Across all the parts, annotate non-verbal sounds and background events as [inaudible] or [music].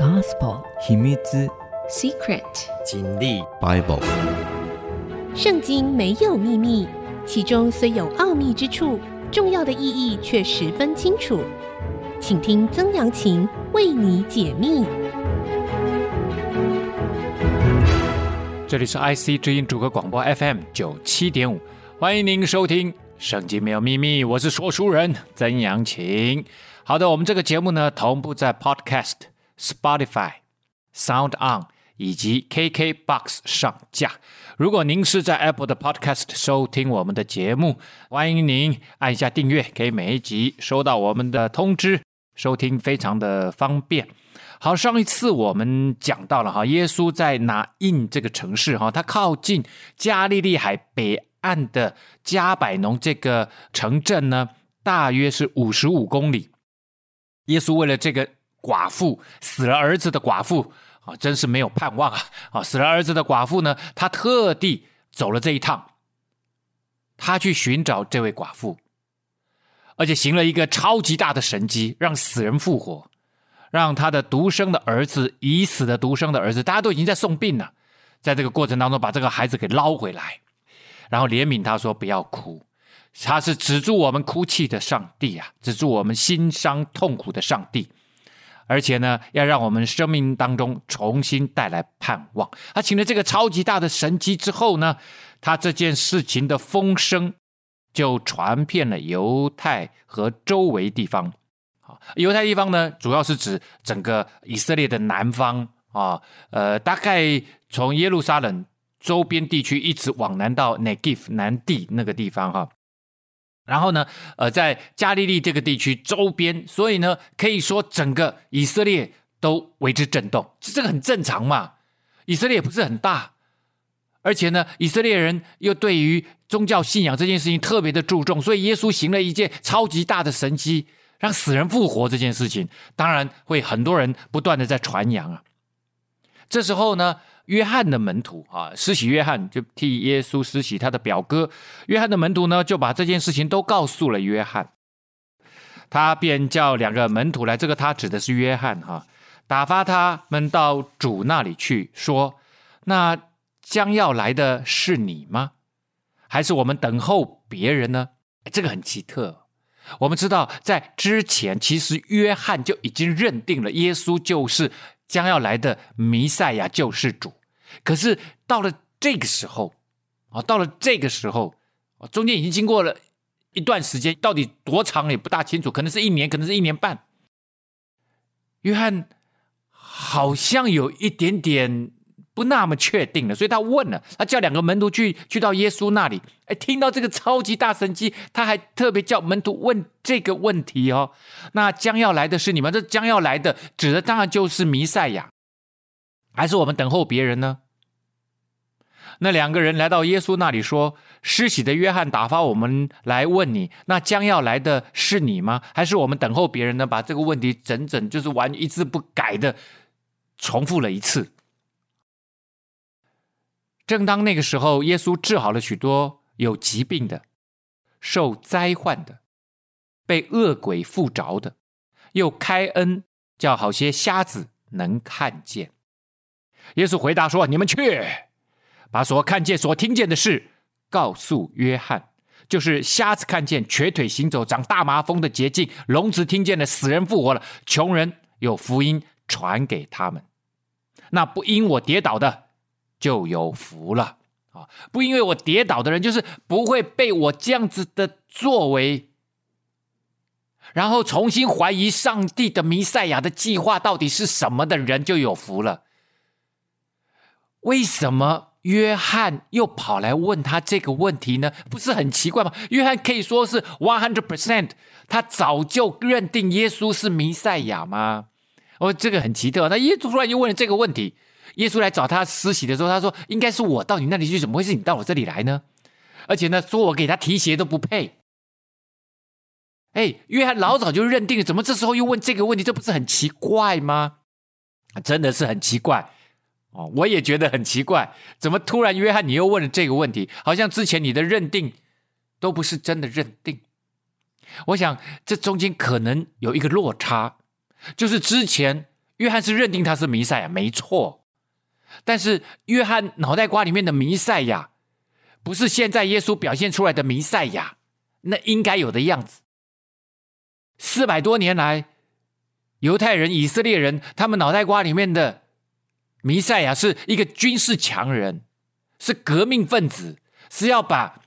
Gospel 秘密 Secret 真理 Bible 圣经没有秘密，其中虽有奥秘之处，重要的意义却十分清楚。请听曾阳晴为你解密。这里是 IC 之音主歌广播 FM 九七点五，欢迎您收听《圣经没有秘密》，我是说书人曾阳晴。好的，我们这个节目呢，同步在 Podcast、Spotify、Sound On 以及 KKBox 上架。如果您是在 Apple 的 Podcast 收听我们的节目，欢迎您按一下订阅，可以每一集收到我们的通知，收听非常的方便。好，上一次我们讲到了哈，耶稣在拿印这个城市哈，它靠近加利利海北岸的加百农这个城镇呢，大约是五十五公里。耶稣为了这个寡妇死了儿子的寡妇啊，真是没有盼望啊！啊，死了儿子的寡妇呢，他特地走了这一趟，他去寻找这位寡妇，而且行了一个超级大的神迹，让死人复活，让他的独生的儿子，已死的独生的儿子，大家都已经在送殡了，在这个过程当中把这个孩子给捞回来，然后怜悯他说：“不要哭。”他是止住我们哭泣的上帝啊，止住我们心伤痛苦的上帝，而且呢，要让我们生命当中重新带来盼望。他请了这个超级大的神迹之后呢，他这件事情的风声就传遍了犹太和周围地方。啊，犹太地方呢，主要是指整个以色列的南方啊，呃，大概从耶路撒冷周边地区一直往南到 Negev 南地那个地方哈。然后呢，呃，在加利利这个地区周边，所以呢，可以说整个以色列都为之震动，这个很正常嘛。以色列也不是很大，而且呢，以色列人又对于宗教信仰这件事情特别的注重，所以耶稣行了一件超级大的神迹，让死人复活这件事情，当然会很多人不断的在传扬啊。这时候呢。约翰的门徒啊，施洗约翰就替耶稣施洗，他的表哥约翰的门徒呢，就把这件事情都告诉了约翰，他便叫两个门徒来，这个他指的是约翰哈，打发他们到主那里去，说：那将要来的是你吗？还是我们等候别人呢？这个很奇特。我们知道，在之前其实约翰就已经认定了耶稣就是将要来的弥赛亚救世主。可是到了这个时候，啊，到了这个时候，中间已经经过了一段时间，到底多长也不大清楚，可能是一年，可能是一年半。约翰好像有一点点不那么确定了，所以他问了，他叫两个门徒去，去到耶稣那里。哎，听到这个超级大神迹，他还特别叫门徒问这个问题哦。那将要来的是你们，这将要来的指的当然就是弥赛亚。还是我们等候别人呢？那两个人来到耶稣那里说：“施洗的约翰打发我们来问你，那将要来的是你吗？还是我们等候别人呢？”把这个问题整整就是完一字不改的重复了一次。正当那个时候，耶稣治好了许多有疾病的、受灾患的、被恶鬼附着的，又开恩叫好些瞎子能看见。耶稣回答说：“你们去，把所看见、所听见的事告诉约翰，就是瞎子看见、瘸腿行走、长大麻风的洁净、聋子听见了、死人复活了、穷人有福音传给他们。那不因我跌倒的就有福了啊！不因为我跌倒的人，就是不会被我这样子的作为，然后重新怀疑上帝的弥赛亚的计划到底是什么的人，就有福了。”为什么约翰又跑来问他这个问题呢？不是很奇怪吗？约翰可以说是 one hundred percent，他早就认定耶稣是弥赛亚吗？哦，这个很奇特。那耶稣突然就问了这个问题。耶稣来找他施洗的时候，他说：“应该是我到你那里去，怎么会是你到我这里来呢？”而且呢，说我给他提鞋都不配。哎，约翰老早就认定了，怎么这时候又问这个问题？这不是很奇怪吗？真的是很奇怪。哦，我也觉得很奇怪，怎么突然约翰你又问了这个问题？好像之前你的认定都不是真的认定。我想这中间可能有一个落差，就是之前约翰是认定他是弥赛亚，没错。但是约翰脑袋瓜里面的弥赛亚，不是现在耶稣表现出来的弥赛亚，那应该有的样子。四百多年来，犹太人、以色列人，他们脑袋瓜里面的弥赛亚是一个军事强人，是革命分子，是要把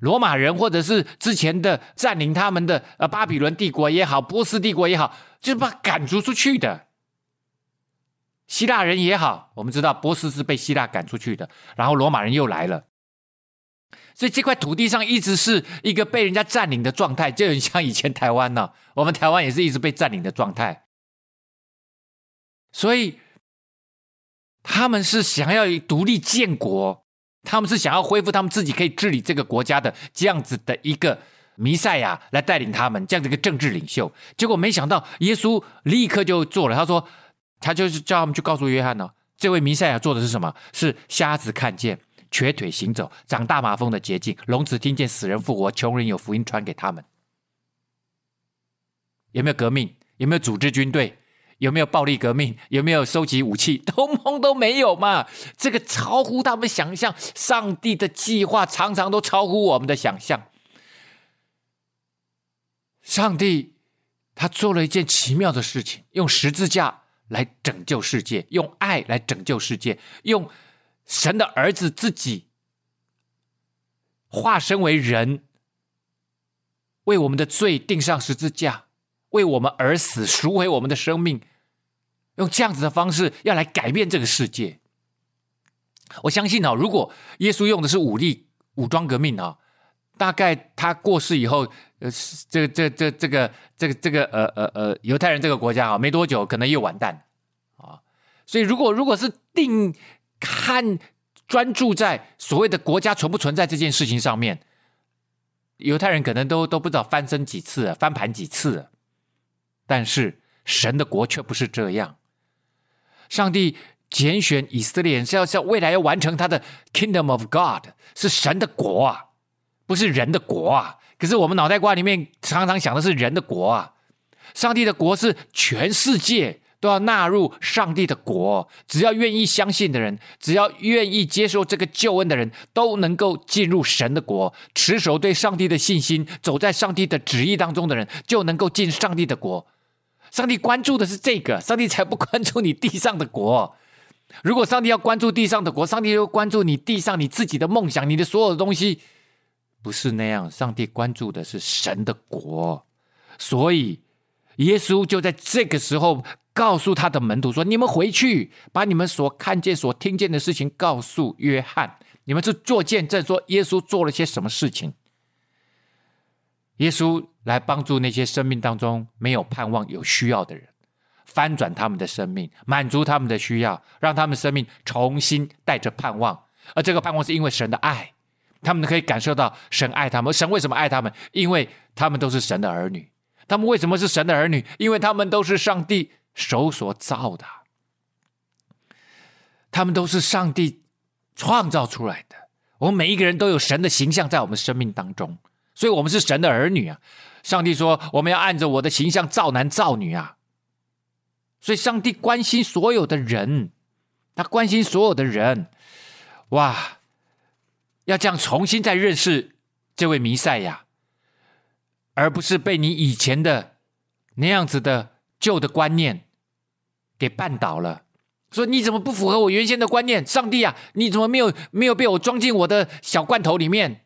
罗马人或者是之前的占领他们的呃巴比伦帝国也好，波斯帝国也好，就是把赶逐出去的。希腊人也好，我们知道波斯是被希腊赶出去的，然后罗马人又来了。所以这块土地上一直是一个被人家占领的状态，就很像以前台湾呢、我们台湾也是一直被占领的状态。所以他们是想要独立建国，他们是想要恢复他们自己可以治理这个国家的这样子的一个弥赛亚来带领他们，这样的一个政治领袖。结果没想到耶稣立刻就做了，他说他就是叫他们去告诉约翰呢、哦，这位弥赛亚做的是什么？是瞎子看见。瘸腿行走，长大麻风的捷径，聋子听见死人复活，穷人有福音传给他们。有没有革命？有没有组织军队？有没有暴力革命？有没有收集武器？[laughs] 通通都没有嘛！这个超乎他们想象，上帝的计划常常都超乎我们的想象。上帝他做了一件奇妙的事情，用十字架来拯救世界，用爱来拯救世界，用。神的儿子自己化身为人，为我们的罪钉上十字架，为我们而死，赎回我们的生命，用这样子的方式要来改变这个世界。我相信啊，如果耶稣用的是武力武装革命啊，大概他过世以后，呃，这这这这个这个这个呃呃呃犹太人这个国家啊，没多久可能又完蛋啊。所以如果如果是定。看，专注在所谓的国家存不存在这件事情上面，犹太人可能都都不知道翻身几次了，翻盘几次。但是神的国却不是这样。上帝拣选以色列人是要是未来要完成他的 Kingdom of God，是神的国啊，不是人的国啊。可是我们脑袋瓜里面常常想的是人的国啊，上帝的国是全世界。都要纳入上帝的国，只要愿意相信的人，只要愿意接受这个救恩的人，都能够进入神的国。持守对上帝的信心，走在上帝的旨意当中的人，就能够进上帝的国。上帝关注的是这个，上帝才不关注你地上的国。如果上帝要关注地上的国，上帝又关注你地上你自己的梦想，你的所有的东西，不是那样。上帝关注的是神的国，所以耶稣就在这个时候。告诉他的门徒说：“你们回去，把你们所看见、所听见的事情告诉约翰。你们是做见证，说耶稣做了些什么事情。耶稣来帮助那些生命当中没有盼望、有需要的人，翻转他们的生命，满足他们的需要，让他们生命重新带着盼望。而这个盼望是因为神的爱，他们可以感受到神爱他们。神为什么爱他们？因为他们都是神的儿女。他们为什么是神的儿女？因为他们都是上帝。”手所造的，他们都是上帝创造出来的。我们每一个人都有神的形象在我们生命当中，所以我们是神的儿女啊。上帝说：“我们要按着我的形象造男造女啊。”所以，上帝关心所有的人，他关心所有的人。哇！要这样重新再认识这位弥赛亚，而不是被你以前的那样子的旧的观念。给绊倒了，说你怎么不符合我原先的观念？上帝啊，你怎么没有没有被我装进我的小罐头里面？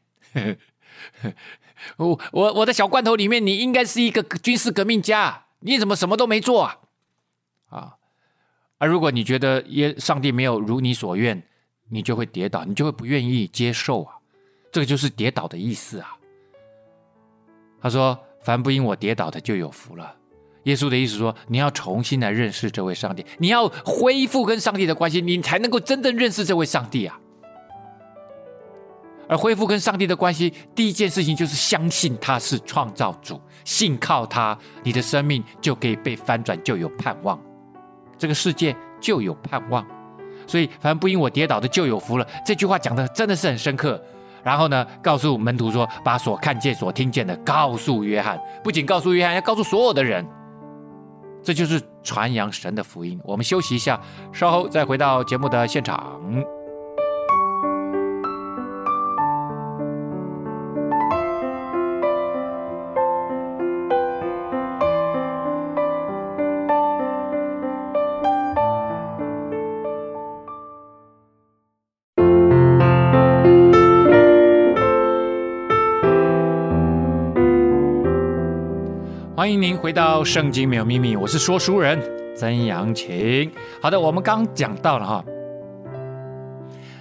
我我我的小罐头里面，你应该是一个军事革命家，你怎么什么都没做啊？啊！而如果你觉得耶上帝没有如你所愿，你就会跌倒，你就会不愿意接受啊！这个就是跌倒的意思啊。他说：“凡不因我跌倒的，就有福了。”耶稣的意思说，你要重新来认识这位上帝，你要恢复跟上帝的关系，你才能够真正认识这位上帝啊。而恢复跟上帝的关系，第一件事情就是相信他是创造主，信靠他，你的生命就可以被翻转，就有盼望，这个世界就有盼望。所以，凡不因我跌倒的，就有福了。这句话讲的真的是很深刻。然后呢，告诉门徒说，把所看见、所听见的告诉约翰，不仅告诉约翰，要告诉所有的人。这就是传扬神的福音。我们休息一下，稍后再回到节目的现场。欢迎您回到《圣经没有秘密》，我是说书人曾阳晴。好的，我们刚讲到了哈，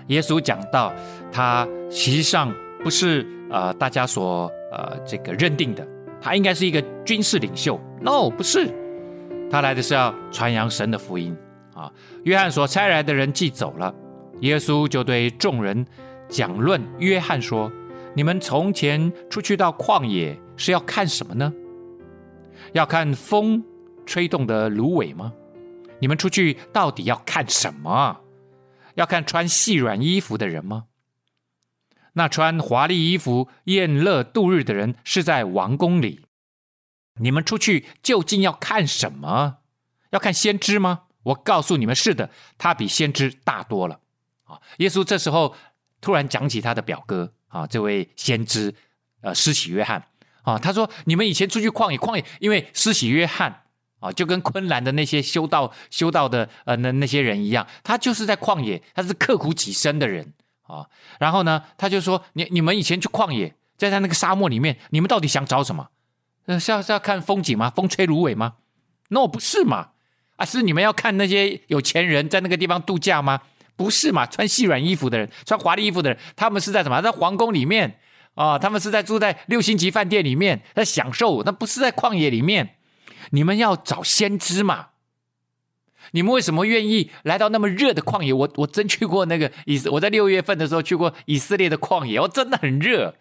耶稣讲到他实际上不是呃大家所呃这个认定的，他应该是一个军事领袖。No，不是，他来的是要传扬神的福音啊。约翰所差来的人既走了，耶稣就对众人讲论约翰说：“你们从前出去到旷野是要看什么呢？”要看风吹动的芦苇吗？你们出去到底要看什么？要看穿细软衣服的人吗？那穿华丽衣服宴乐度日的人是在王宫里。你们出去究竟要看什么？要看先知吗？我告诉你们，是的，他比先知大多了。啊，耶稣这时候突然讲起他的表哥啊，这位先知，呃，施洗约翰。啊，他说：“你们以前出去旷野，旷野，因为施洗约翰啊，就跟昆兰的那些修道修道的呃那那些人一样，他就是在旷野，他是刻苦己身的人啊。然后呢，他就说：你你们以前去旷野，在他那个沙漠里面，你们到底想找什么？呃，是要是要看风景吗？风吹芦苇吗？No，不是嘛？啊，是你们要看那些有钱人在那个地方度假吗？不是嘛？穿细软衣服的人，穿华丽衣服的人，他们是在什么？在皇宫里面。”啊、他们是在住在六星级饭店里面，在享受，那不是在旷野里面。你们要找先知嘛？你们为什么愿意来到那么热的旷野？我我真去过那个以，我在六月份的时候去过以色列的旷野，我，真的很热。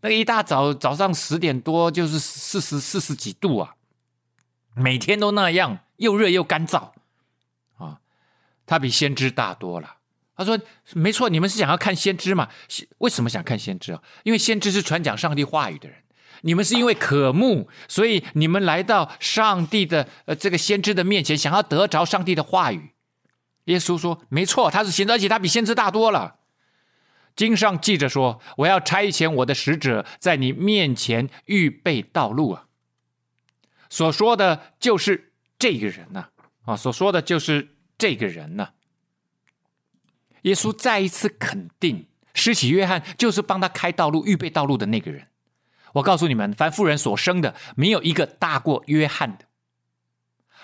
那个一大早早上十点多就是四十四十几度啊，每天都那样，又热又干燥啊、哦。他比先知大多了。他说：“没错，你们是想要看先知嘛？为什么想看先知啊？因为先知是传讲上帝话语的人。你们是因为渴慕，所以你们来到上帝的呃这个先知的面前，想要得着上帝的话语。”耶稣说：“没错，他是先知，而且他比先知大多了。经上记着说：‘我要差遣我的使者在你面前预备道路啊。’所说的就是这个人呐，啊，所说的就是这个人呐。”耶稣再一次肯定，施洗约翰就是帮他开道路、预备道路的那个人。我告诉你们，凡妇人所生的，没有一个大过约翰的。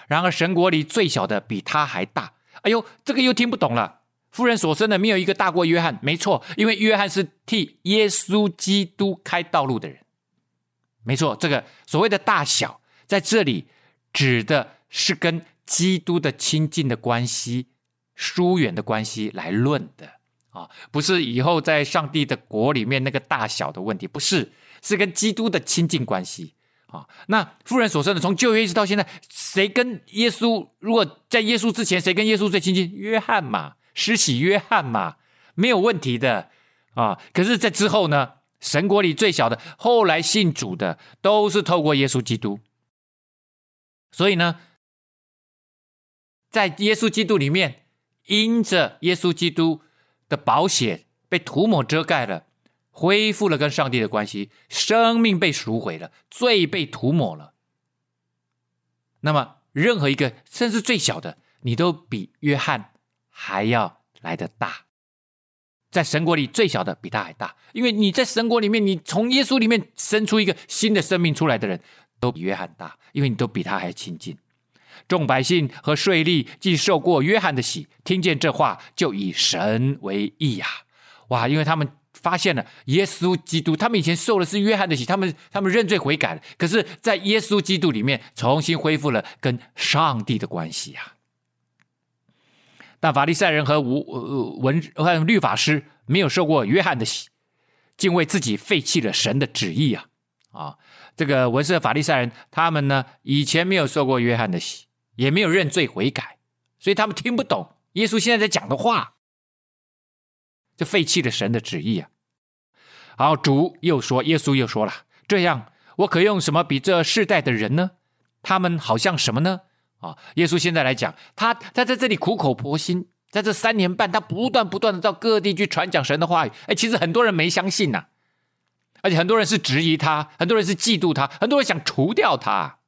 然而，神国里最小的比他还大。哎呦，这个又听不懂了。妇人所生的，没有一个大过约翰。没错，因为约翰是替耶稣基督开道路的人。没错，这个所谓的大小，在这里指的是跟基督的亲近的关系。疏远的关系来论的啊，不是以后在上帝的国里面那个大小的问题，不是，是跟基督的亲近关系啊。那妇人所生的，从旧约一直到现在，谁跟耶稣？如果在耶稣之前，谁跟耶稣最亲近？约翰嘛，施洗约翰嘛，没有问题的啊。可是，在之后呢，神国里最小的，后来信主的，都是透过耶稣基督。所以呢，在耶稣基督里面。因着耶稣基督的宝血被涂抹遮盖了，恢复了跟上帝的关系，生命被赎回了，罪被涂抹了。那么，任何一个，甚至最小的，你都比约翰还要来得大。在神国里，最小的比他还大，因为你在神国里面，你从耶稣里面生出一个新的生命出来的人，都比约翰大，因为你都比他还亲近。众百姓和税吏既受过约翰的洗，听见这话，就以神为义呀！哇，因为他们发现了耶稣基督，他们以前受的是约翰的洗，他们他们认罪悔改，可是，在耶稣基督里面重新恢复了跟上帝的关系呀。但法利赛人和文文和律法师没有受过约翰的洗，竟为自己废弃了神的旨意啊！啊，这个文士和法利赛人，他们呢，以前没有受过约翰的洗。也没有认罪悔改，所以他们听不懂耶稣现在在讲的话，就废弃了神的旨意啊。好，主又说，耶稣又说了：“这样，我可用什么比这世代的人呢？他们好像什么呢？啊，耶稣现在来讲，他他在这里苦口婆心，在这三年半，他不断不断的到各地去传讲神的话语。哎，其实很多人没相信呐、而且很多人是质疑他，很多人是嫉妒他，很多人想除掉他。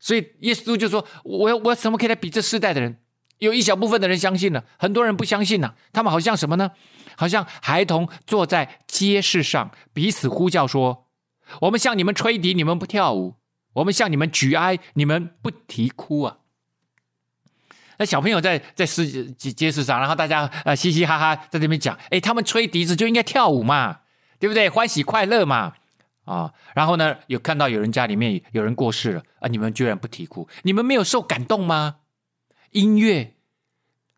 所以耶稣就说：“我我怎么可以来比这世代的人？有一小部分的人相信了，很多人不相信呢。他们好像什么呢？好像孩童坐在街市上，彼此呼叫说：‘我们向你们吹笛，你们不跳舞；我们向你们举哀，你们不啼哭啊。’那小朋友在在市街街市上，然后大家呃嘻嘻哈哈在这边讲：‘哎，他们吹笛子就应该跳舞嘛，对不对？欢喜快乐嘛。’”啊，然后呢，有看到有人家里面有人过世了啊，你们居然不啼哭，你们没有受感动吗？音乐，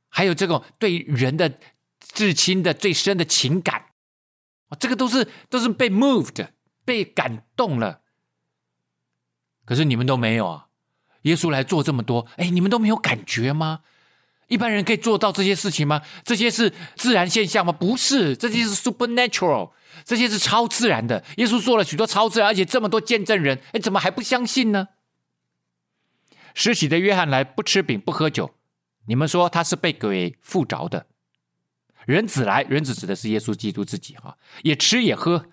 还有这种对人的至亲的最深的情感，啊，这个都是都是被 moved 被感动了。可是你们都没有啊，耶稣来做这么多，哎，你们都没有感觉吗？一般人可以做到这些事情吗？这些是自然现象吗？不是，这些是 supernatural。这些是超自然的，耶稣做了许多超自然，而且这么多见证人，哎，怎么还不相信呢？施洗的约翰来不吃饼不喝酒，你们说他是被鬼附着的；人子来，人子指的是耶稣基督自己哈，也吃也喝，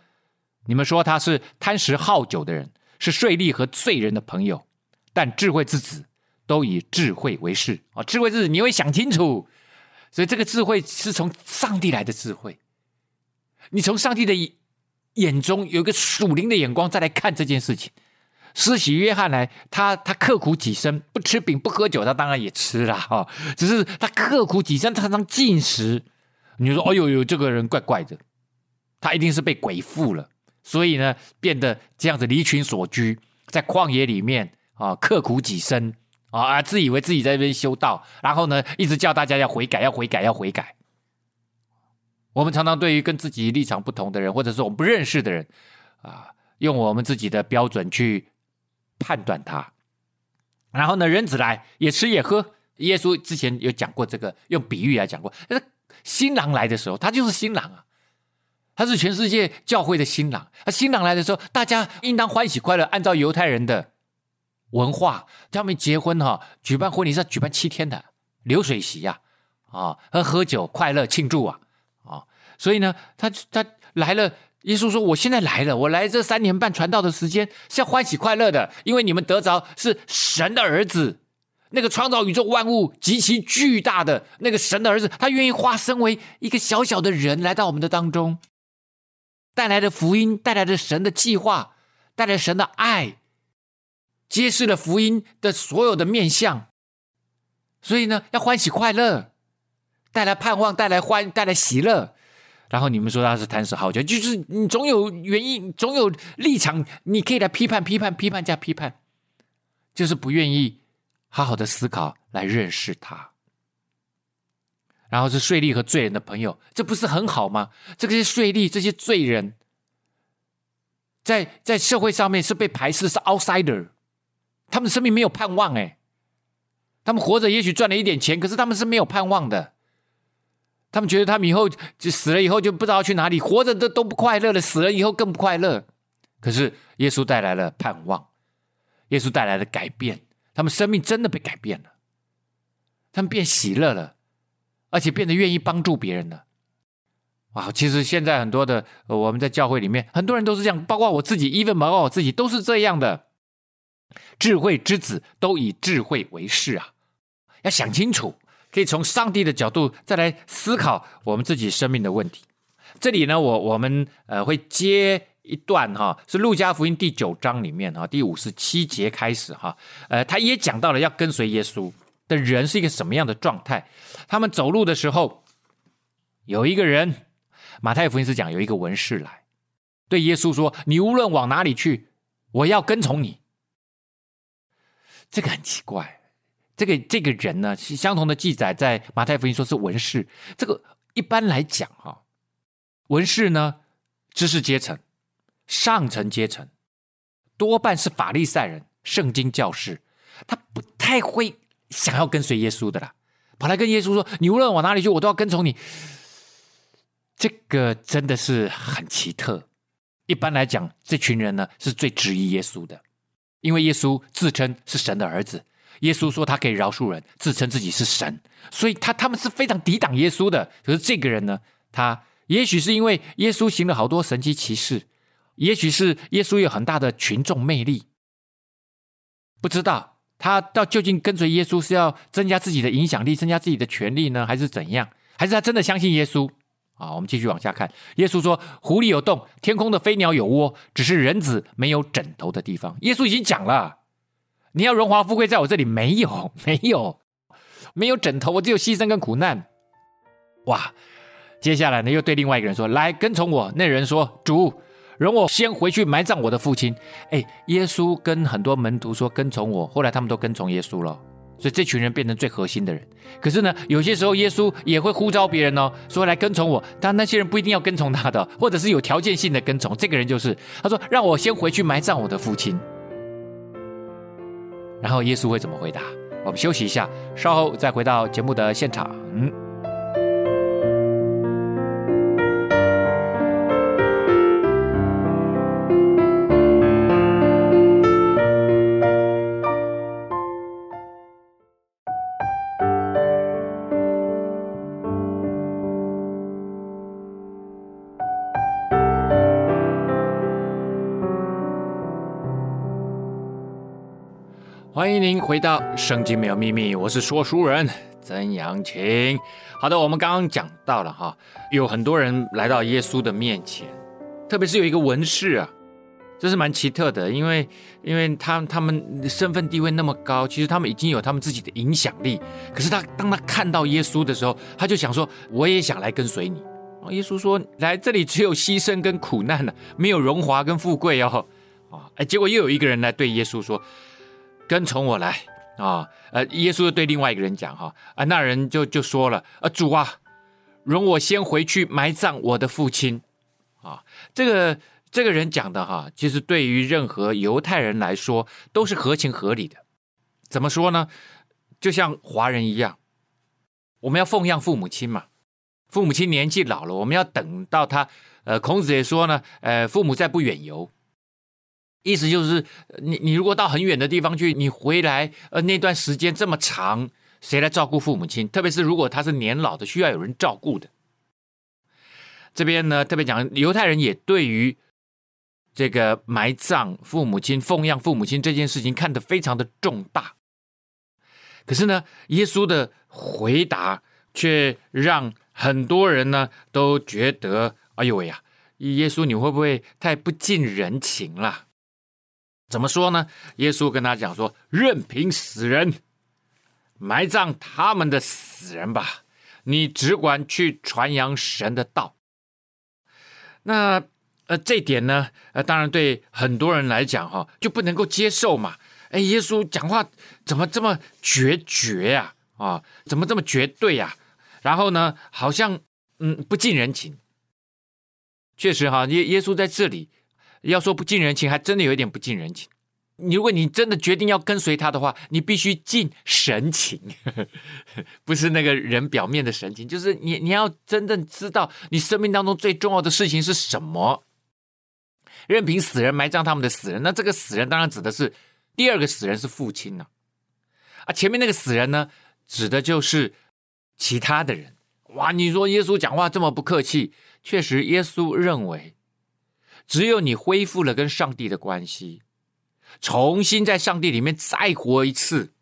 你们说他是贪食好酒的人，是税吏和罪人的朋友。但智慧之子都以智慧为事啊，智慧之子你会想清楚，所以这个智慧是从上帝来的智慧。你从上帝的眼中有一个属灵的眼光再来看这件事情。施洗约翰来，他他刻苦己身，不吃饼不喝酒，他当然也吃了哈、只是他刻苦己身，常常进食。你说：“哦呦呦，这个人怪怪的，他一定是被鬼附了，所以呢，变得这样子离群所居，在旷野里面啊、刻苦己身啊，自以为自己在这边修道，然后呢，一直叫大家要悔改，要悔改，要悔改。”我们常常对于跟自己立场不同的人，或者是我们不认识的人，啊，用我们自己的标准去判断他。然后呢，人子来也吃也喝。耶稣之前有讲过这个，用比喻来讲过。新郎来的时候，他就是新郎啊，他是全世界教会的新郎。他新郎来的时候，大家应当欢喜快乐。按照犹太人的文化，他们结婚哈，举办婚礼是要举办七天的流水席呀，啊，喝喝酒快乐庆祝啊。所以呢，他他来了。耶稣说：“我现在来了，我来这三年半传道的时间是要欢喜快乐的，因为你们得着是神的儿子，那个创造宇宙万物极其巨大的那个神的儿子，他愿意化身为一个小小的人来到我们的当中，带来的福音，带来的神的计划，带来神的爱，揭示了福音的所有的面相。所以呢，要欢喜快乐，带来盼望，带来欢，带来喜乐。”然后你们说他是贪食好酒，就是你总有原因，总有立场，你可以来批判、批判、批判加批判，就是不愿意好好的思考来认识他。然后是税吏和罪人的朋友，这不是很好吗？这些税吏、这些罪人，在在社会上面是被排斥，是 outsider，他们生命没有盼望哎，他们活着也许赚了一点钱，可是他们是没有盼望的。他们觉得他们以后就死了以后就不知道去哪里，活着都都不快乐了，死了以后更不快乐。可是耶稣带来了盼望，耶稣带来了改变，他们生命真的被改变了，他们变喜乐了，而且变得愿意帮助别人了。哇！其实现在很多的我们在教会里面，很多人都是这样，包括我自己，even 包括我自己都是这样的。智慧之子都以智慧为事啊，要想清楚。可以从上帝的角度再来思考我们自己生命的问题。这里呢，我我们呃会接一段哈，是路加福音第九章里面哈，第五十七节开始哈，呃，他也讲到了要跟随耶稣的人是一个什么样的状态。他们走路的时候，有一个人，马太福音是讲有一个文士来对耶稣说：“你无论往哪里去，我要跟从你。”这个很奇怪。这个这个人呢，相同的记载在马太福音说是文士。这个一般来讲哈，文士呢，知识阶层、上层阶层，多半是法利赛人、圣经教师，他不太会想要跟随耶稣的啦，跑来跟耶稣说：“你无论往哪里去，我都要跟从你。”这个真的是很奇特。一般来讲，这群人呢是最质疑耶稣的。因为耶稣自称是神的儿子，耶稣说他可以饶恕人，自称自己是神，所以他他们是非常抵挡耶稣的。可是这个人呢，他也许是因为耶稣行了好多神迹奇事，也许是耶稣有很大的群众魅力，不知道他到究竟跟随耶稣是要增加自己的影响力，增加自己的权力呢，还是怎样？还是他真的相信耶稣？啊，我们继续往下看。耶稣说：“狐狸有洞，天空的飞鸟有窝，只是人子没有枕头的地方。”耶稣已经讲了，你要荣华富贵在我这里没有，没有，没有枕头，我只有牺牲跟苦难。哇！接下来呢，又对另外一个人说：“来跟从我。”那人说：“主，容我先回去埋葬我的父亲。”哎，耶稣跟很多门徒说：“跟从我。”后来他们都跟从耶稣了。所以这群人变成最核心的人。可是呢，有些时候耶稣也会呼召别人哦，说来跟从我。但那些人不一定要跟从他的，或者是有条件性的跟从。这个人就是他说：“让我先回去埋葬我的父亲。”然后耶稣会怎么回答？我们休息一下，稍后再回到节目的现场。迎回到《圣经没有秘密》，我是说书人曾阳晴。好的，我们刚刚讲到了哈，有很多人来到耶稣的面前，特别是有一个文士啊，这是蛮奇特的，因为因为他他们身份地位那么高，其实他们已经有他们自己的影响力。可是他当他看到耶稣的时候，他就想说：“我也想来跟随你。”耶稣说：“来这里只有牺牲跟苦难了，没有荣华跟富贵哦。”啊，哎，结果又有一个人来对耶稣说。跟从我来啊！呃，耶稣又对另外一个人讲哈啊，那人就就说了啊，主啊，容我先回去埋葬我的父亲啊。这个这个人讲的哈，其实对于任何犹太人来说都是合情合理的。怎么说呢？就像华人一样，我们要奉养父母亲嘛。父母亲年纪老了，我们要等到他。呃，孔子也说呢，呃，父母在，不远游。意思就是，你你如果到很远的地方去，你回来，呃，那段时间这么长，谁来照顾父母亲？特别是如果他是年老的，需要有人照顾的。这边呢，特别讲犹太人也对于这个埋葬父母亲、奉养父母亲这件事情看得非常的重大。可是呢，耶稣的回答却让很多人呢都觉得，哎呦喂呀，耶稣你会不会太不近人情了？怎么说呢？耶稣跟他讲说：“任凭死人埋葬他们的死人吧，你只管去传扬神的道。”那呃，这点呢，呃，当然对很多人来讲哈，就不能够接受嘛。哎，耶稣讲话怎么这么决绝呀？啊，怎么这么绝对呀？然后呢，好像嗯不近人情。确实哈，耶耶稣在这里。要说不近人情，还真的有一点不近人情。你如果你真的决定要跟随他的话，你必须近神情，[laughs] 不是那个人表面的神情，就是你你要真正知道你生命当中最重要的事情是什么。任凭死人埋葬他们的死人，那这个死人当然指的是第二个死人是父亲呢，啊，前面那个死人呢，指的就是其他的人。哇，你说耶稣讲话这么不客气，确实，耶稣认为。只有你恢复了跟上帝的关系，重新在上帝里面再活一次，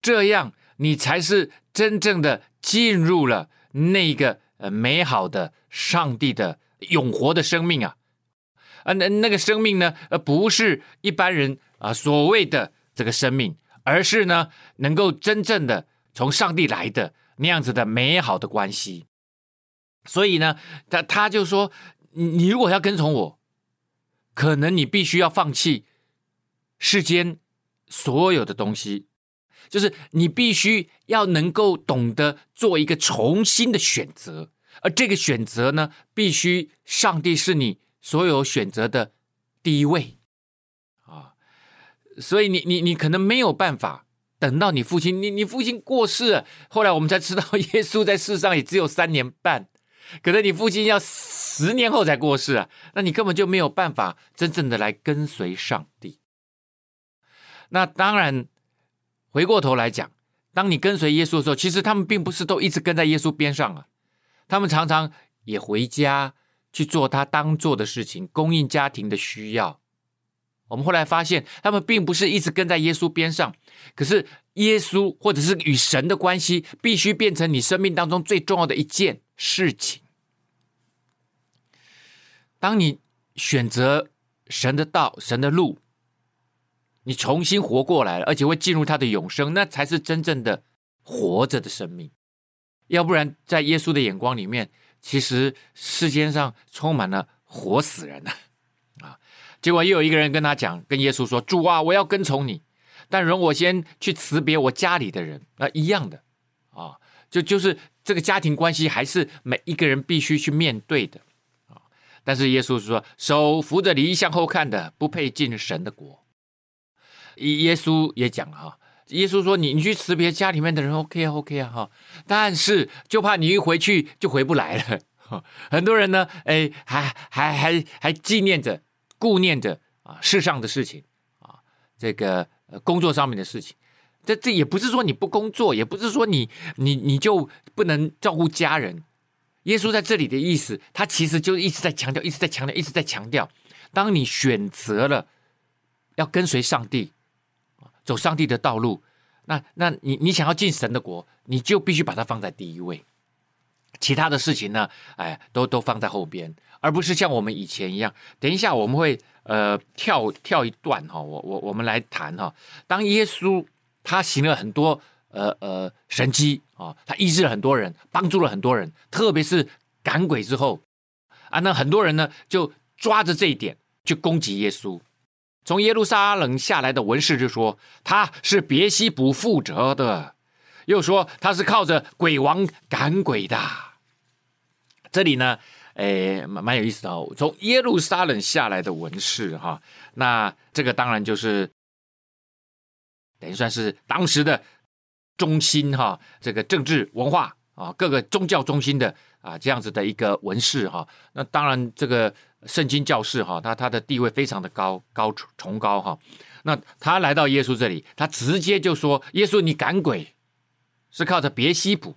这样你才是真正的进入了那个呃美好的上帝的永活的生命啊！啊，那那个生命呢，呃，不是一般人啊所谓的这个生命，而是呢能够真正的从上帝来的那样子的美好的关系。所以呢，他他就说。你你如果要跟从我，可能你必须要放弃世间所有的东西，就是你必须要能够懂得做一个重新的选择，而这个选择呢，必须上帝是你所有选择的第一位啊，所以你你你可能没有办法等到你父亲，你你父亲过世了，后来我们才知道 [laughs] 耶稣在世上也只有三年半。可能你父亲要十年后才过世啊，那你根本就没有办法真正的来跟随上帝。那当然，回过头来讲，当你跟随耶稣的时候，其实他们并不是都一直跟在耶稣边上啊，他们常常也回家去做他当做的事情，供应家庭的需要。我们后来发现，他们并不是一直跟在耶稣边上，可是耶稣或者是与神的关系，必须变成你生命当中最重要的一件事情。当你选择神的道、神的路，你重新活过来了，而且会进入他的永生，那才是真正的活着的生命。要不然，在耶稣的眼光里面，其实世间上充满了活死人啊！啊，结果又有一个人跟他讲，跟耶稣说：“主啊，我要跟从你，但容我先去辞别我家里的人。”那一样的啊，就就是这个家庭关系，还是每一个人必须去面对的啊。但是耶稣说：“手扶着犁向后看的，不配进神的国。”耶稣也讲了哈，耶稣说：“你你去辞别家里面的人，OK 啊，OK 啊，哈。但是就怕你一回去就回不来了。[laughs] 很多人呢，哎，还还还还纪念着、顾念着啊世上的事情啊，这个工作上面的事情。这这也不是说你不工作，也不是说你你你就不能照顾家人。耶稣在这里的意思，他其实就一直在强调，一直在强调，一直在强调。当你选择了要跟随上帝。”走上帝的道路，那那你你想要进神的国，你就必须把它放在第一位，其他的事情呢，哎，都都放在后边，而不是像我们以前一样。等一下我们会呃跳跳一段哈，我我我们来谈哈。当耶稣他行了很多呃呃神迹啊，他医治了很多人，帮助了很多人，特别是赶鬼之后啊，那很多人呢就抓着这一点去攻击耶稣。从耶路撒冷下来的文士就说他是别西卜负责的，又说他是靠着鬼王赶鬼的。这里呢，诶，蛮蛮有意思的哦。从耶路撒冷下来的文士哈，那这个当然就是等于算是当时的中心哈，这个政治文化啊，各个宗教中心的啊这样子的一个文士哈。那当然这个。圣经教士哈，他他的地位非常的高高崇高哈。那他来到耶稣这里，他直接就说：“耶稣，你赶鬼是靠着别西卜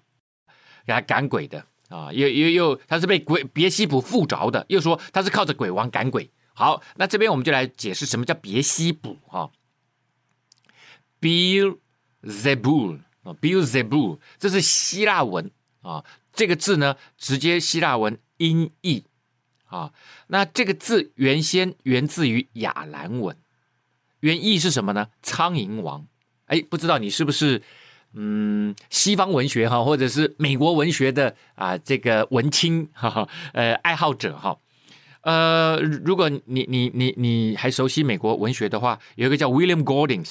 给他赶鬼的啊！又又又，他是被鬼别西卜附着的，又说他是靠着鬼王赶鬼。好，那这边我们就来解释什么叫别西卜哈。Beelzebul 啊，Beelzebul，这是希腊文啊，这个字呢，直接希腊文音译。啊，那这个字原先源自于亚兰文，原意是什么呢？苍蝇王。哎，不知道你是不是嗯西方文学哈，或者是美国文学的啊这个文青哈哈呃爱好者哈。呃，如果你你你你还熟悉美国文学的话，有一个叫 William Golding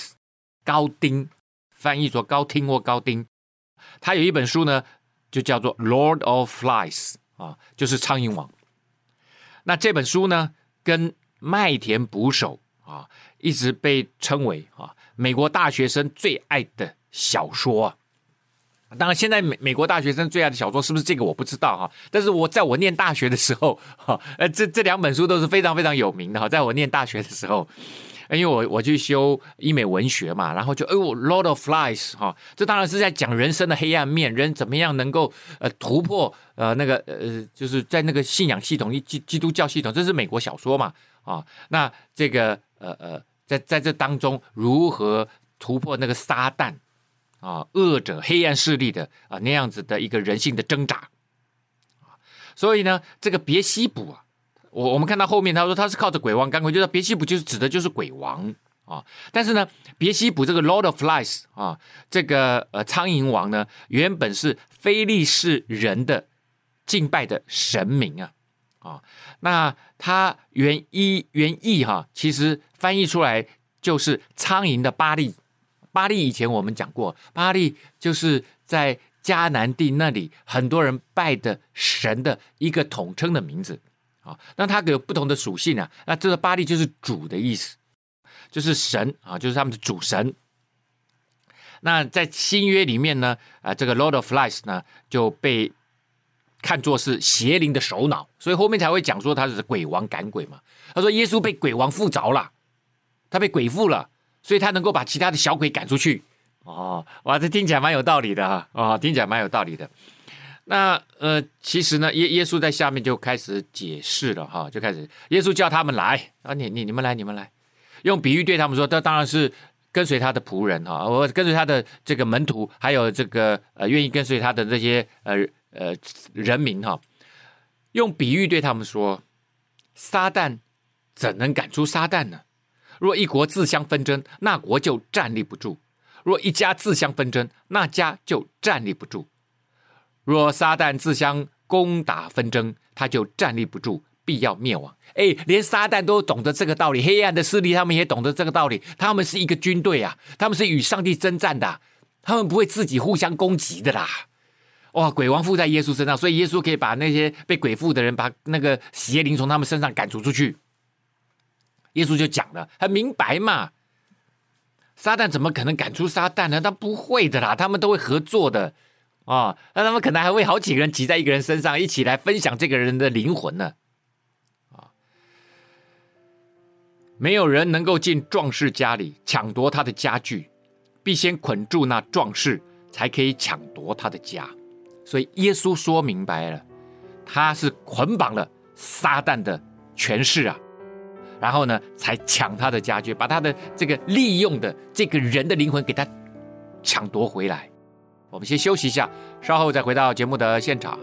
高丁，翻译作高听或高丁，他有一本书呢，就叫做 Lord of Flies 啊，就是苍蝇王。那这本书呢，跟《麦田捕手》啊，一直被称为啊美国大学生最爱的小说。当然，现在美美国大学生最爱的小说是不是这个我不知道哈。但是我在我念大学的时候，哈，呃，这这两本书都是非常非常有名的哈。在我念大学的时候。因为我我去修英美文学嘛，然后就哎呦，Lord of Flies 哈，这当然是在讲人生的黑暗面，人怎么样能够呃突破呃那个呃就是在那个信仰系统一基基督教系统，这是美国小说嘛啊，那这个呃呃在在这当中如何突破那个撒旦啊恶者黑暗势力的啊那样子的一个人性的挣扎，所以呢这个别西卜啊。我我们看到后面，他说他是靠着鬼王干鬼，就是别西卜就是指的就是鬼王啊。但是呢，别西卜这个 Lord of Flies 啊，这个呃苍蝇王呢，原本是非利士人的敬拜的神明啊啊。那他原意原意哈，其实翻译出来就是苍蝇的巴利。巴利以前我们讲过，巴利就是在迦南地那里很多人拜的神的一个统称的名字。啊，那它有不同的属性啊。那这个巴力就是主的意思，就是神啊，就是他们的主神。那在新约里面呢，啊，这个 Lord of Lies 呢就被看作是邪灵的首脑，所以后面才会讲说他是鬼王赶鬼嘛。他说耶稣被鬼王附着了，他被鬼附了，所以他能够把其他的小鬼赶出去。哦，哇，这听起来蛮有道理的哈，哦，听起来蛮有道理的。那呃，其实呢，耶耶稣在下面就开始解释了哈，就开始耶稣叫他们来啊，你你你们来，你们来，用比喻对他们说，这当然是跟随他的仆人哈，我跟随他的这个门徒，还有这个呃愿意跟随他的这些呃呃人民哈，用比喻对他们说，撒旦怎能赶出撒旦呢？若一国自相纷争，那国就站立不住；若一家自相纷争，那家就站立不住。若撒旦自相攻打纷争，他就站立不住，必要灭亡。哎，连撒旦都懂得这个道理，黑暗的势力他们也懂得这个道理。他们是一个军队啊，他们是与上帝征战的，他们不会自己互相攻击的啦。哇，鬼王附在耶稣身上，所以耶稣可以把那些被鬼附的人，把那个邪灵从他们身上赶逐出去。耶稣就讲了，很明白嘛。撒旦怎么可能赶出撒旦呢？他不会的啦，他们都会合作的。啊，那他们可能还会好几个人挤在一个人身上，一起来分享这个人的灵魂呢。啊，没有人能够进壮士家里抢夺他的家具，必先捆住那壮士，才可以抢夺他的家。所以耶稣说明白了，他是捆绑了撒旦的权势啊，然后呢，才抢他的家具，把他的这个利用的这个人的灵魂给他抢夺回来。我们先休息一下，稍后再回到节目的现场。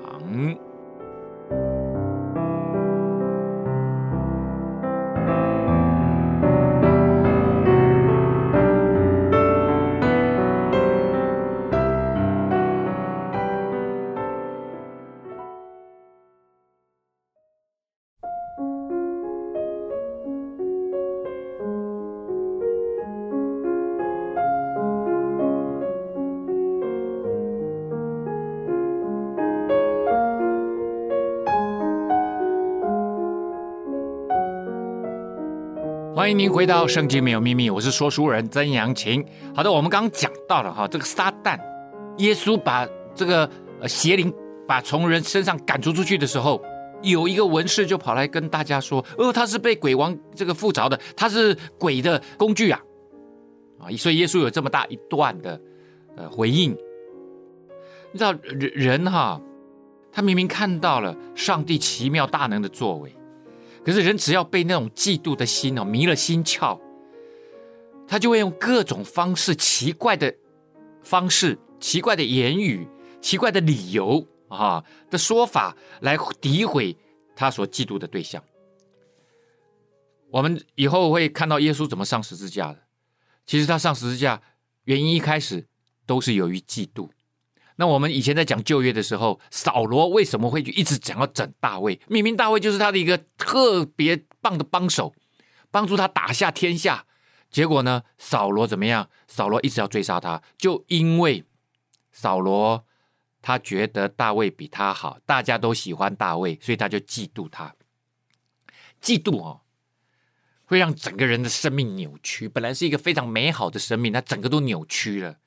欢迎您回到《圣经没有秘密》，我是说书人曾阳晴。好的，我们刚刚讲到了哈，这个撒旦，耶稣把这个邪灵把从人身上赶出出去的时候，有一个文士就跑来跟大家说：“哦，他是被鬼王这个附着的，他是鬼的工具啊！”啊，所以耶稣有这么大一段的呃回应。你知道人人哈，他明明看到了上帝奇妙大能的作为。可是人只要被那种嫉妒的心哦迷了心窍，他就会用各种方式、奇怪的方式、奇怪的言语、奇怪的理由啊的说法来诋毁他所嫉妒的对象。我们以后会看到耶稣怎么上十字架的。其实他上十字架原因一开始都是由于嫉妒。那我们以前在讲旧约的时候，扫罗为什么会一直讲要整大卫？明明大卫就是他的一个特别棒的帮手，帮助他打下天下。结果呢，扫罗怎么样？扫罗一直要追杀他，就因为扫罗他觉得大卫比他好，大家都喜欢大卫，所以他就嫉妒他。嫉妒哦，会让整个人的生命扭曲。本来是一个非常美好的生命，他整个都扭曲了。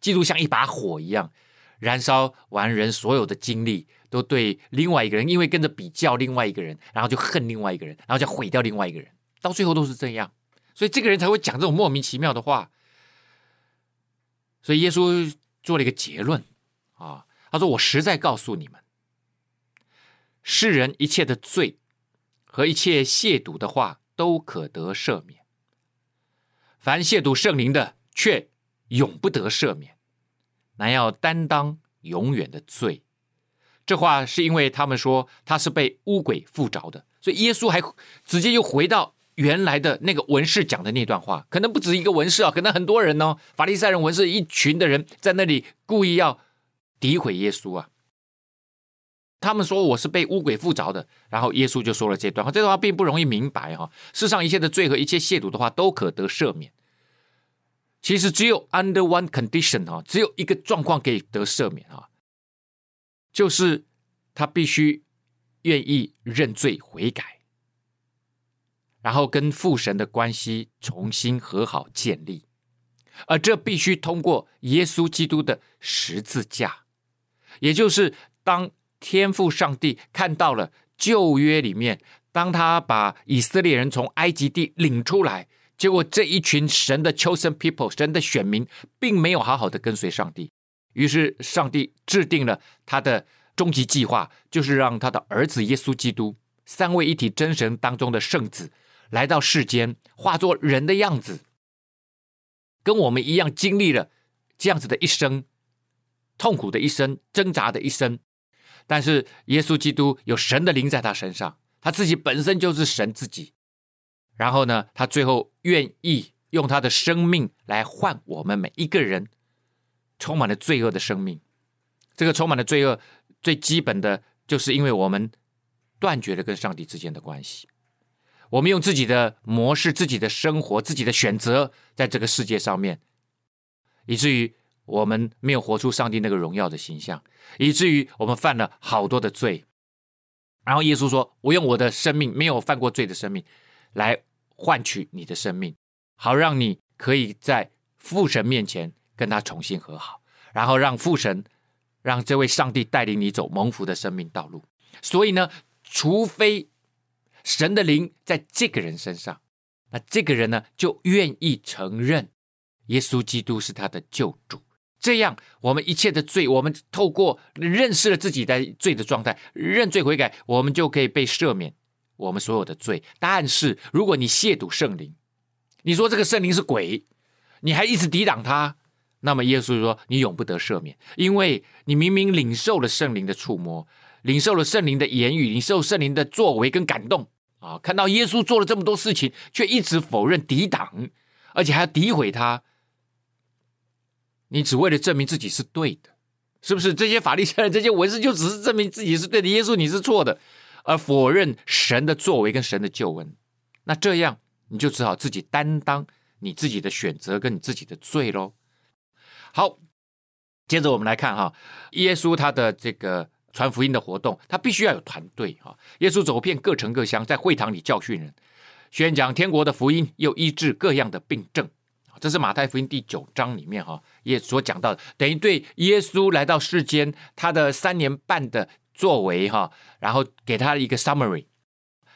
嫉妒像一把火一样，燃烧完人所有的精力，都对另外一个人，因为跟着比较另外一个人，然后就恨另外一个人，然后就毁掉另外一个人，到最后都是这样，所以这个人才会讲这种莫名其妙的话。所以耶稣做了一个结论啊，他说：“我实在告诉你们，世人一切的罪和一切亵渎的话都可得赦免，凡亵渎圣灵的，却。”永不得赦免，乃要担当永远的罪。这话是因为他们说他是被污鬼附着的，所以耶稣还直接又回到原来的那个文士讲的那段话。可能不止一个文士啊，可能很多人哦，法利赛人、文士一群的人在那里故意要诋毁耶稣啊。他们说我是被污鬼附着的，然后耶稣就说了这段话。这段话并不容易明白哈。世上一切的罪和一切亵渎的话都可得赦免。其实只有 under one condition 哈，只有一个状况可以得赦免啊，就是他必须愿意认罪悔改，然后跟父神的关系重新和好建立，而这必须通过耶稣基督的十字架，也就是当天父上帝看到了旧约里面，当他把以色列人从埃及地领出来。结果这一群神的 chosen people，神的选民，并没有好好的跟随上帝。于是上帝制定了他的终极计划，就是让他的儿子耶稣基督，三位一体真神当中的圣子，来到世间，化作人的样子，跟我们一样经历了这样子的一生，痛苦的一生，挣扎的一生。但是耶稣基督有神的灵在他身上，他自己本身就是神自己。然后呢，他最后愿意用他的生命来换我们每一个人充满了罪恶的生命。这个充满了罪恶，最基本的就是因为我们断绝了跟上帝之间的关系。我们用自己的模式、自己的生活、自己的选择，在这个世界上面，以至于。我们没有活出上帝那个荣耀的形象，以至于我们犯了好多的罪。然后耶稣说：“我用我的生命，没有犯过罪的生命，来换取你的生命，好让你可以在父神面前跟他重新和好，然后让父神，让这位上帝带领你走蒙福的生命道路。所以呢，除非神的灵在这个人身上，那这个人呢，就愿意承认耶稣基督是他的救主。”这样，我们一切的罪，我们透过认识了自己的罪的状态，认罪悔改，我们就可以被赦免我们所有的罪。但是，如果你亵渎圣灵，你说这个圣灵是鬼，你还一直抵挡他，那么耶稣说你永不得赦免，因为你明明领受了圣灵的触摸，领受了圣灵的言语，领受圣灵的作为跟感动啊，看到耶稣做了这么多事情，却一直否认、抵挡，而且还要诋毁他。你只为了证明自己是对的，是不是？这些法利赛人、这些文士就只是证明自己是对的，耶稣你是错的，而否认神的作为跟神的救恩。那这样你就只好自己担当你自己的选择跟你自己的罪喽。好，接着我们来看哈，耶稣他的这个传福音的活动，他必须要有团队哈。耶稣走遍各城各乡，在会堂里教训人，宣讲天国的福音，又医治各样的病症。这是马太福音第九章里面哈，也所讲到的，等于对耶稣来到世间他的三年半的作为哈，然后给他一个 summary，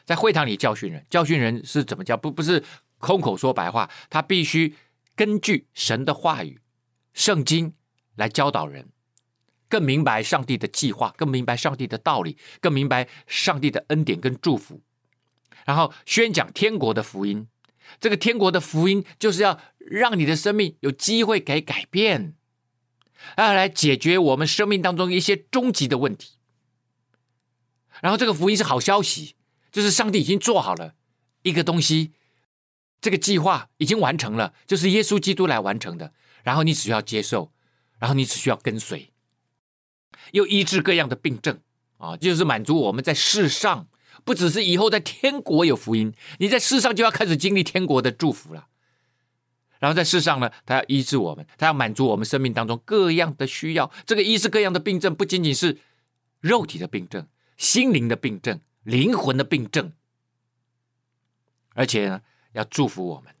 在会堂里教训人，教训人是怎么教？不不是空口说白话，他必须根据神的话语、圣经来教导人，更明白上帝的计划，更明白上帝的道理，更明白上帝的恩典跟祝福，然后宣讲天国的福音。这个天国的福音就是要让你的生命有机会给改变，要来解决我们生命当中一些终极的问题。然后这个福音是好消息，就是上帝已经做好了一个东西，这个计划已经完成了，就是耶稣基督来完成的。然后你只需要接受，然后你只需要跟随，又医治各样的病症啊，就是满足我们在世上。不只是以后在天国有福音，你在世上就要开始经历天国的祝福了。然后在世上呢，他要医治我们，他要满足我们生命当中各样的需要。这个医治各样的病症，不仅仅是肉体的病症、心灵的病症、灵魂的病症，而且呢，要祝福我们。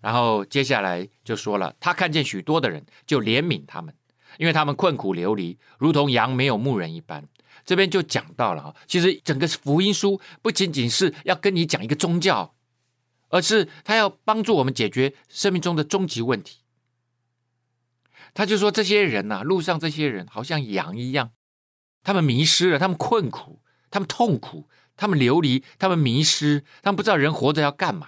然后接下来就说了，他看见许多的人，就怜悯他们，因为他们困苦流离，如同羊没有牧人一般。这边就讲到了哈，其实整个福音书不仅仅是要跟你讲一个宗教，而是他要帮助我们解决生命中的终极问题。他就说这些人呐，路上这些人好像羊一样，他们迷失了，他们困苦，他们痛苦，他们流离，他们迷失，他们不知道人活着要干嘛。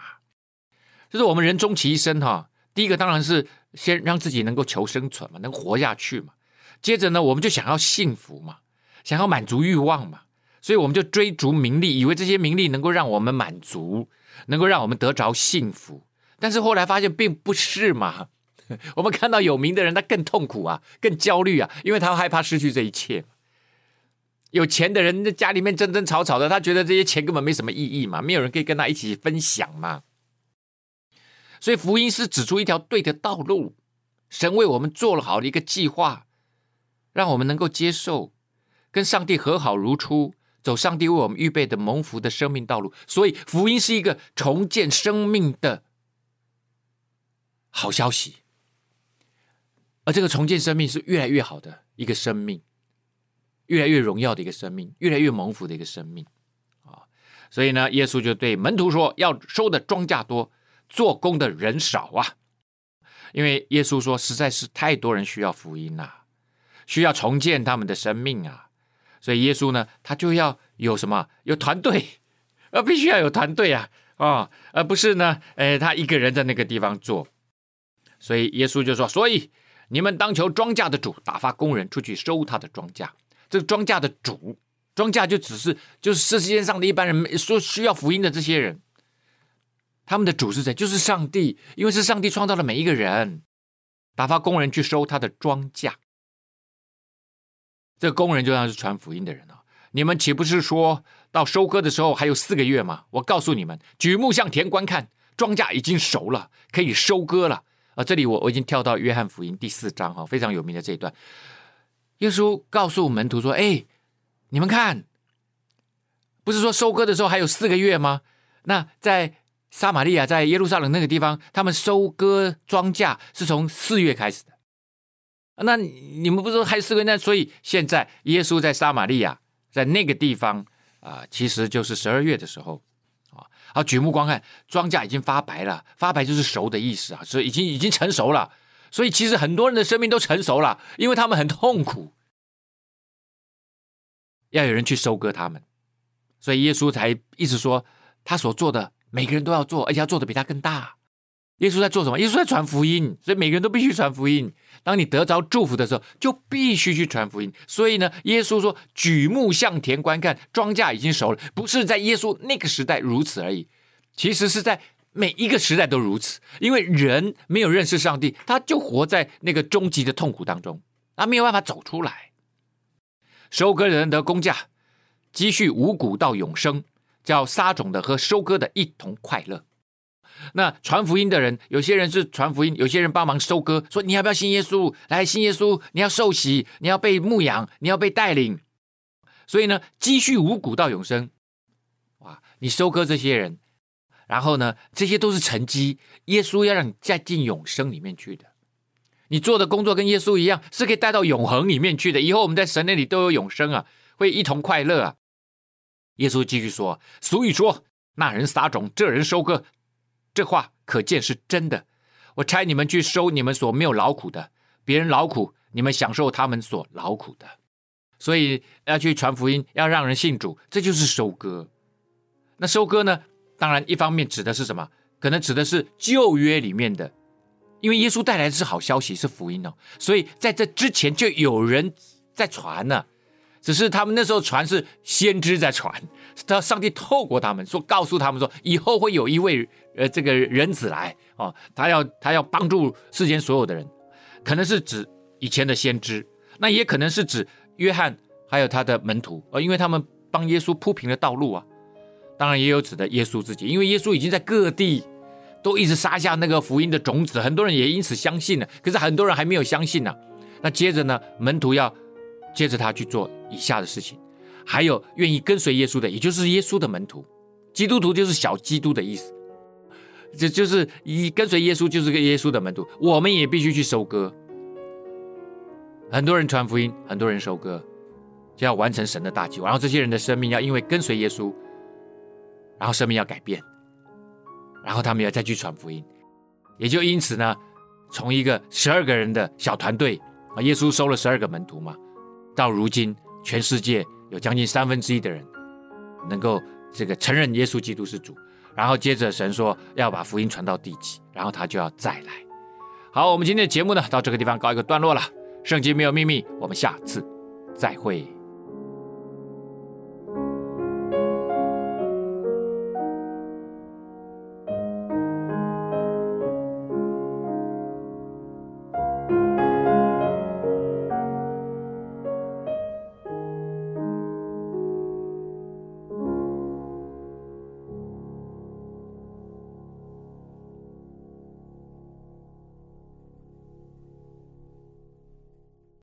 就是我们人终其一生哈，第一个当然是先让自己能够求生存嘛，能活下去嘛。接着呢，我们就想要幸福嘛。想要满足欲望嘛，所以我们就追逐名利，以为这些名利能够让我们满足，能够让我们得着幸福。但是后来发现并不是嘛。[laughs] 我们看到有名的人，他更痛苦啊，更焦虑啊，因为他害怕失去这一切。有钱的人在家里面争争吵吵的，他觉得这些钱根本没什么意义嘛，没有人可以跟他一起分享嘛。所以福音是指出一条对的道路，神为我们做了好的一个计划，让我们能够接受。跟上帝和好如初，走上帝为我们预备的蒙福的生命道路。所以福音是一个重建生命的好消息，而这个重建生命是越来越好的一个生命，越来越荣耀的一个生命，越来越蒙福的一个生命啊！所以呢，耶稣就对门徒说：“要收的庄稼多，做工的人少啊。因为耶稣说，实在是太多人需要福音呐、需要重建他们的生命啊，所以耶稣呢，他就要有什么？有团队，而 [laughs] 必须要有团队啊，啊、而不是呢，诶，他一个人在那个地方做。所以耶稣就说：“所以你们当求庄稼的主打发工人出去收他的庄稼。这个庄稼的主，庄稼就只是就是世界上的一般人说需要福音的这些人。”他们的主是谁？就是上帝，因为是上帝创造了每一个人，打发工人去收他的庄稼。这工人就像是传福音的人啊！你们岂不是说到收割的时候还有四个月吗？我告诉你们，举目向田观看，庄稼已经熟了，可以收割了啊！这里我我已经跳到约翰福音第四章哈，非常有名的这一段。耶稣告诉门徒说：“哎，你们看，不是说收割的时候还有四个月吗？那在。”撒玛利亚在耶路撒冷那个地方，他们收割庄稼是从四月开始的。那你们不是说还有四个月？那所以现在耶稣在撒玛利亚，在那个地方啊，其实就是十二月的时候啊。好，举目观看，庄稼已经发白了，发白就是熟的意思啊，所以已经已经成熟了。所以其实很多人的生命都成熟了，因为他们很痛苦，要有人去收割他们，所以耶稣才一直说他所做的。每个人都要做，而且要做的比他更大。耶稣在做什么？耶稣在传福音，所以每个人都必须传福音。当你得着祝福的时候，就必须去传福音。所以呢，耶稣说：“举目向田观看，庄稼已经熟了。”不是在耶稣那个时代如此而已，其实是在每一个时代都如此。因为人没有认识上帝，他就活在那个终极的痛苦当中，他没有办法走出来。收割人的工价，积蓄五谷到永生。叫撒种的和收割的一同快乐。那传福音的人，有些人是传福音，有些人帮忙收割。说你要不要信耶稣？来信耶稣，你要受洗，你要被牧养，你要被带领。所以呢，积蓄五谷到永生。哇，你收割这些人，然后呢，这些都是成绩。耶稣要让你再进永生里面去的。你做的工作跟耶稣一样，是可以带到永恒里面去的。以后我们在神那里都有永生啊，会一同快乐啊。耶稣继续说：“俗语说，那人撒种，这人收割，这话可见是真的。我差你们去收你们所没有劳苦的，别人劳苦，你们享受他们所劳苦的。所以要去传福音，要让人信主，这就是收割。那收割呢？当然，一方面指的是什么？可能指的是旧约里面的，因为耶稣带来的是好消息，是福音哦。所以在这之前就有人在传呢。”只是他们那时候传是先知在传，他上帝透过他们说，告诉他们说，以后会有一位呃这个人子来哦，他要他要帮助世间所有的人，可能是指以前的先知，那也可能是指约翰还有他的门徒，呃，因为他们帮耶稣铺平了道路啊。当然也有指的耶稣自己，因为耶稣已经在各地都一直撒下那个福音的种子，很多人也因此相信了，可是很多人还没有相信呢。那接着呢，门徒要。接着他去做以下的事情，还有愿意跟随耶稣的，也就是耶稣的门徒。基督徒就是小基督的意思，这就是以跟随耶稣就是个耶稣的门徒。我们也必须去收割，很多人传福音，很多人收割，就要完成神的大计。然后这些人的生命要因为跟随耶稣，然后生命要改变，然后他们要再去传福音。也就因此呢，从一个十二个人的小团队啊，耶稣收了十二个门徒嘛。到如今，全世界有将近三分之一的人能够这个承认耶稣基督是主，然后接着神说要把福音传到地极，然后他就要再来。好，我们今天的节目呢，到这个地方告一个段落了。圣经没有秘密，我们下次再会。